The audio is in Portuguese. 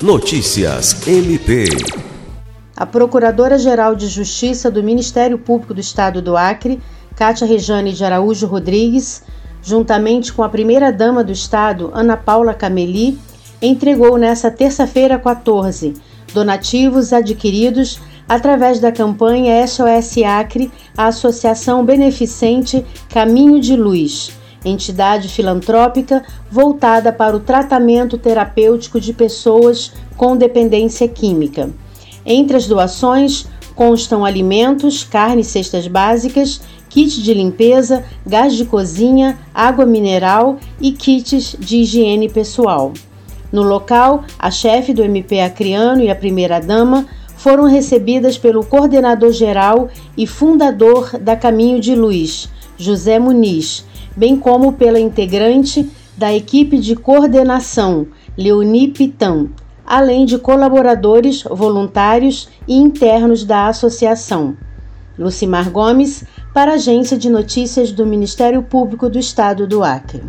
Notícias MP. A Procuradora-Geral de Justiça do Ministério Público do Estado do Acre, Cátia Rejane de Araújo Rodrigues, juntamente com a primeira-dama do Estado, Ana Paula Cameli, entregou nesta terça-feira 14 donativos adquiridos através da campanha SOS Acre à Associação Beneficente Caminho de Luz, entidade filantrópica voltada para o tratamento terapêutico de pessoas com dependência química. Entre as doações constam alimentos, carne e cestas básicas, kit de limpeza, gás de cozinha, água mineral e kits de higiene pessoal. No local, a chefe do MP Acreano e a primeira-dama foram recebidas pelo coordenador geral e fundador da Caminho de Luz, José Muniz, bem como pela integrante da equipe de coordenação, Leoni Pitão, além de colaboradores, voluntários e internos da associação. Lucimar Gomes, para a Agência de Notícias do Ministério Público do Estado do Acre.